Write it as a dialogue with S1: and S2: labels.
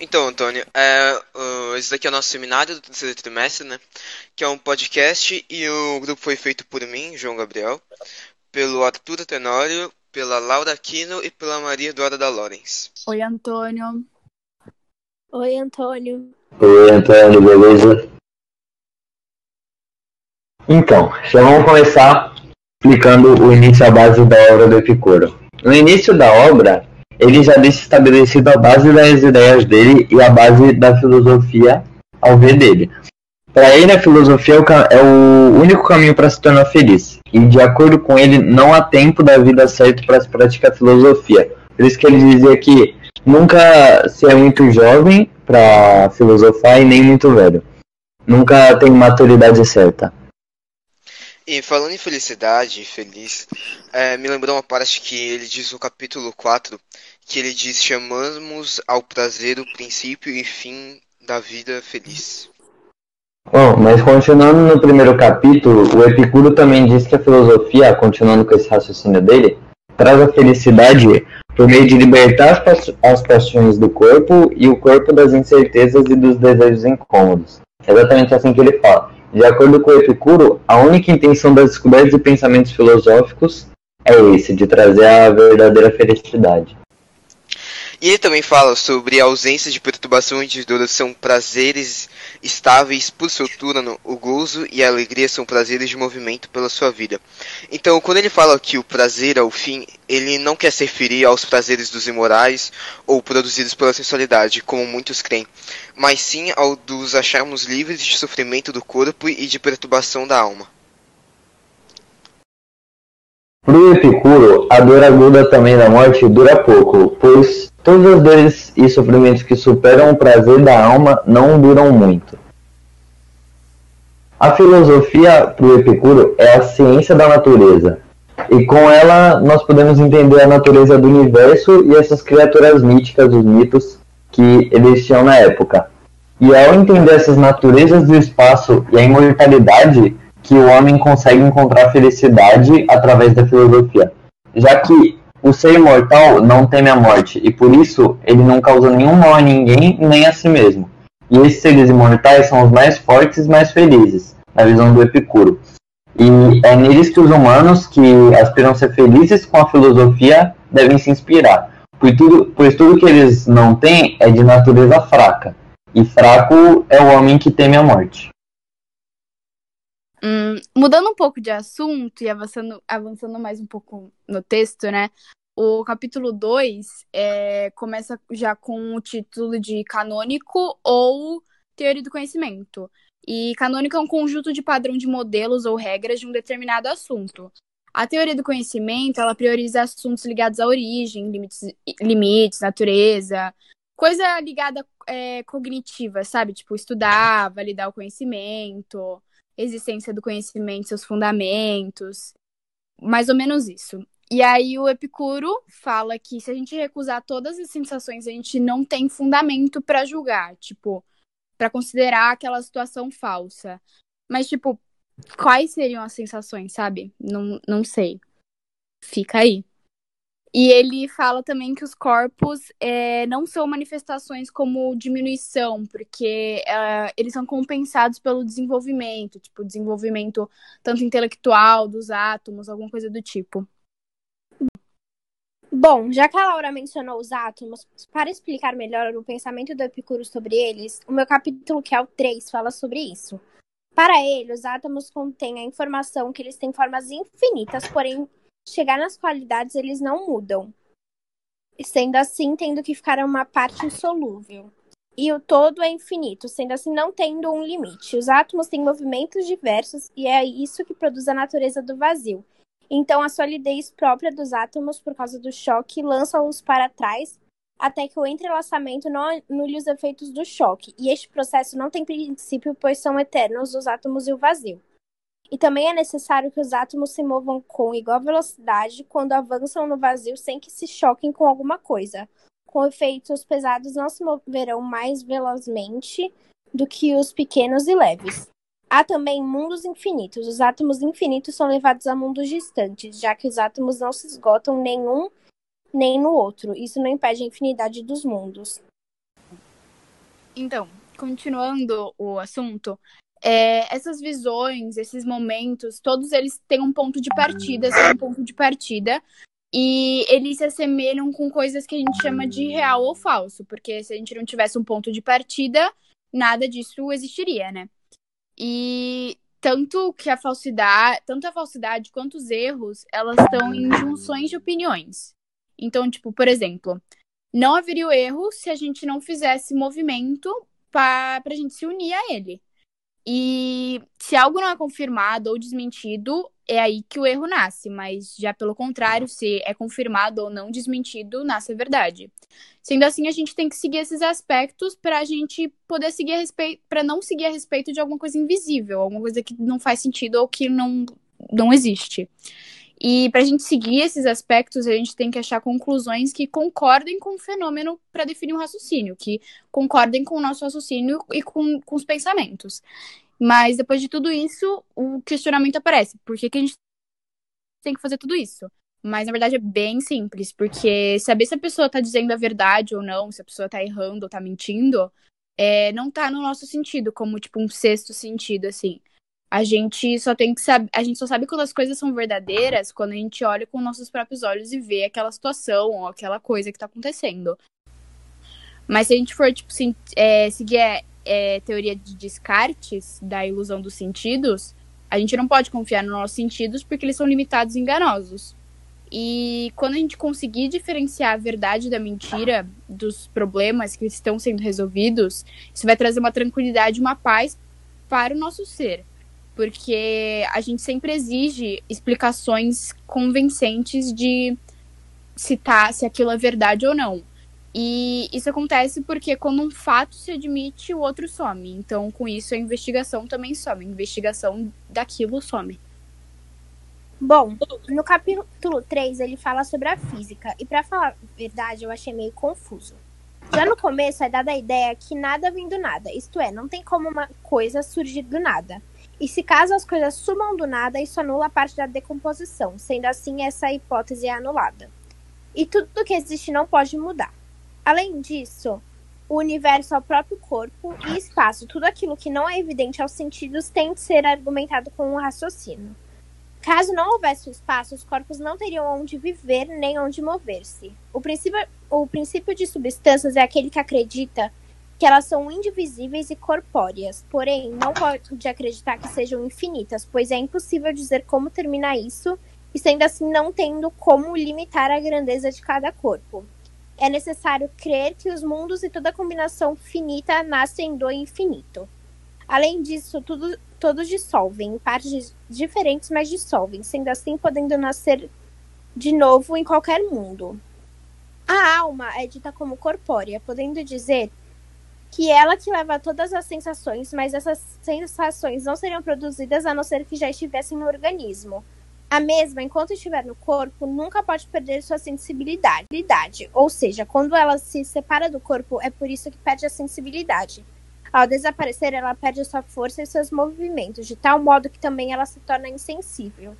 S1: Então, Antônio, é, uh, esse daqui é o nosso seminário do terceiro trimestre, né? Que é um podcast e o grupo foi feito por mim, João Gabriel, pelo Arthur Tenório, pela Laura Aquino e pela Maria Eduarda da Lorenz.
S2: Oi, Antônio.
S3: Oi, Antônio.
S4: Oi, Antônio, beleza? Então, já vamos começar explicando o início à base da obra do Epicuro. No início da obra, ele já deixa estabelecido a base das ideias dele e a base da filosofia ao ver dele. Para ele, a filosofia é o é único caminho para se tornar feliz. E, de acordo com ele, não há tempo da vida certo para se praticar filosofia. Por isso que ele dizia que nunca se é muito jovem para filosofar e nem muito velho. Nunca tem maturidade certa.
S1: E falando em felicidade, feliz, é, me lembrou uma parte que ele diz no capítulo 4, que ele diz chamamos ao prazer o princípio e fim da vida feliz.
S4: Bom, mas continuando no primeiro capítulo, o Epicuro também diz que a filosofia, continuando com esse raciocínio dele, traz a felicidade por meio de libertar as, paixões do corpo e o corpo das incertezas e dos desejos incômodos. É exatamente assim que ele fala. De acordo com Epicuro, a única intenção das descobertas e pensamentos filosóficos é esse, de trazer a verdadeira felicidade.
S1: E ele também fala sobre a ausência de perturbação dor são prazeres estáveis por seu turno, o gozo e a alegria são prazeres de movimento pela sua vida. Então, quando ele fala que o prazer é o fim, ele não quer se referir aos prazeres dos imorais ou produzidos pela sensualidade, como muitos creem, mas sim ao dos acharmos livres de sofrimento do corpo e de perturbação da alma.
S4: Para o Epicuro, a dor aguda também da morte dura pouco, pois todas as dores e sofrimentos que superam o prazer da alma não duram muito. A filosofia para o Epicuro é a ciência da natureza, e com ela nós podemos entender a natureza do universo e essas criaturas míticas, os mitos que existiam na época. E ao entender essas naturezas do espaço e a imortalidade, que o homem consegue encontrar felicidade através da filosofia, já que o ser imortal não teme a morte e por isso ele não causa nenhum mal a ninguém nem a si mesmo. E esses seres imortais são os mais fortes e mais felizes, na visão do Epicuro. E é neles que os humanos que aspiram ser felizes com a filosofia devem se inspirar, tudo, pois tudo que eles não têm é de natureza fraca, e fraco é o homem que teme a morte.
S2: Hum, mudando um pouco de assunto e avançando, avançando mais um pouco no texto, né? O capítulo 2 é, começa já com o título de canônico ou teoria do conhecimento. E canônico é um conjunto de padrão de modelos ou regras de um determinado assunto. A teoria do conhecimento, ela prioriza assuntos ligados à origem, limites, limites natureza, coisa ligada é, cognitiva, sabe? Tipo, estudar, validar o conhecimento, existência do conhecimento, seus fundamentos, mais ou menos isso. E aí o Epicuro fala que se a gente recusar todas as sensações, a gente não tem fundamento para julgar, tipo, para considerar aquela situação falsa. Mas tipo, quais seriam as sensações, sabe? Não, não sei. Fica aí. E ele fala também que os corpos é, não são manifestações como diminuição, porque é, eles são compensados pelo desenvolvimento, tipo, desenvolvimento tanto intelectual dos átomos, alguma coisa do tipo.
S3: Bom, já que a Laura mencionou os átomos, para explicar melhor o pensamento do Epicuro sobre eles, o meu capítulo, que é o 3, fala sobre isso. Para ele, os átomos contêm a informação que eles têm formas infinitas, porém chegar nas qualidades, eles não mudam. Sendo assim, tendo que ficar uma parte insolúvel. E o todo é infinito, sendo assim, não tendo um limite. Os átomos têm movimentos diversos e é isso que produz a natureza do vazio. Então, a solidez própria dos átomos, por causa do choque, lança-os para trás até que o entrelaçamento não anule os efeitos do choque. E este processo não tem princípio, pois são eternos os átomos e o vazio. E também é necessário que os átomos se movam com igual velocidade quando avançam no vazio sem que se choquem com alguma coisa. Com efeito, os pesados não se moverão mais velozmente do que os pequenos e leves. Há também mundos infinitos. Os átomos infinitos são levados a mundos distantes, já que os átomos não se esgotam nenhum nem no outro. Isso não impede a infinidade dos mundos.
S2: Então, continuando o assunto, é, essas visões, esses momentos, todos eles têm um ponto de partida, são um ponto de partida, e eles se assemelham com coisas que a gente chama de real ou falso, porque se a gente não tivesse um ponto de partida, nada disso existiria, né? E tanto que a falsidade, tanto a falsidade quanto os erros, elas estão em junções de opiniões. Então, tipo, por exemplo, não haveria o erro se a gente não fizesse movimento para a gente se unir a ele. E se algo não é confirmado ou desmentido, é aí que o erro nasce, mas já pelo contrário, se é confirmado ou não desmentido, nasce a verdade. Sendo assim, a gente tem que seguir esses aspectos para a gente poder seguir a respeito, para não seguir a respeito de alguma coisa invisível, alguma coisa que não faz sentido ou que não, não existe. E para a gente seguir esses aspectos, a gente tem que achar conclusões que concordem com o fenômeno para definir um raciocínio, que concordem com o nosso raciocínio e com, com os pensamentos. Mas depois de tudo isso, o questionamento aparece. Por que, que a gente tem que fazer tudo isso? Mas na verdade é bem simples, porque saber se a pessoa está dizendo a verdade ou não, se a pessoa está errando ou está mentindo, é, não está no nosso sentido, como tipo um sexto sentido, assim. A gente só tem que saber, a gente só sabe quando as coisas são verdadeiras quando a gente olha com nossos próprios olhos e vê aquela situação ou aquela coisa que tá acontecendo. Mas se a gente for, tipo, é, seguir a é, teoria de Descartes, da ilusão dos sentidos, a gente não pode confiar nos nossos sentidos porque eles são limitados e enganosos. E quando a gente conseguir diferenciar a verdade da mentira, dos problemas que estão sendo resolvidos, isso vai trazer uma tranquilidade, uma paz para o nosso ser porque a gente sempre exige explicações convincentes de se, tá, se aquilo é verdade ou não. E isso acontece porque quando um fato se admite, o outro some. Então, com isso, a investigação também some. A investigação daquilo some.
S3: Bom, no capítulo 3 ele fala sobre a física. E para falar a verdade, eu achei meio confuso. Já no começo é dada a ideia que nada vem do nada. Isto é, não tem como uma coisa surgir do nada. E se caso as coisas sumam do nada, isso anula a parte da decomposição, sendo assim essa hipótese é anulada. E tudo que existe não pode mudar. Além disso, o universo é o próprio corpo e espaço, tudo aquilo que não é evidente aos sentidos tem de ser argumentado com um raciocínio. Caso não houvesse o espaço, os corpos não teriam onde viver nem onde mover-se. O princípio, o princípio de substâncias é aquele que acredita que elas são indivisíveis e corpóreas, porém não pode acreditar que sejam infinitas, pois é impossível dizer como termina isso, e sendo assim não tendo como limitar a grandeza de cada corpo. É necessário crer que os mundos e toda combinação finita nascem do infinito. Além disso, tudo, todos dissolvem, em partes diferentes, mas dissolvem, sendo assim podendo nascer de novo em qualquer mundo. A alma é dita como corpórea, podendo dizer que ela que leva todas as sensações, mas essas sensações não seriam produzidas a não ser que já estivessem no organismo. A mesma, enquanto estiver no corpo, nunca pode perder sua sensibilidade. Ou seja, quando ela se separa do corpo, é por isso que perde a sensibilidade. Ao desaparecer, ela perde sua força e seus movimentos, de tal modo que também ela se torna insensível.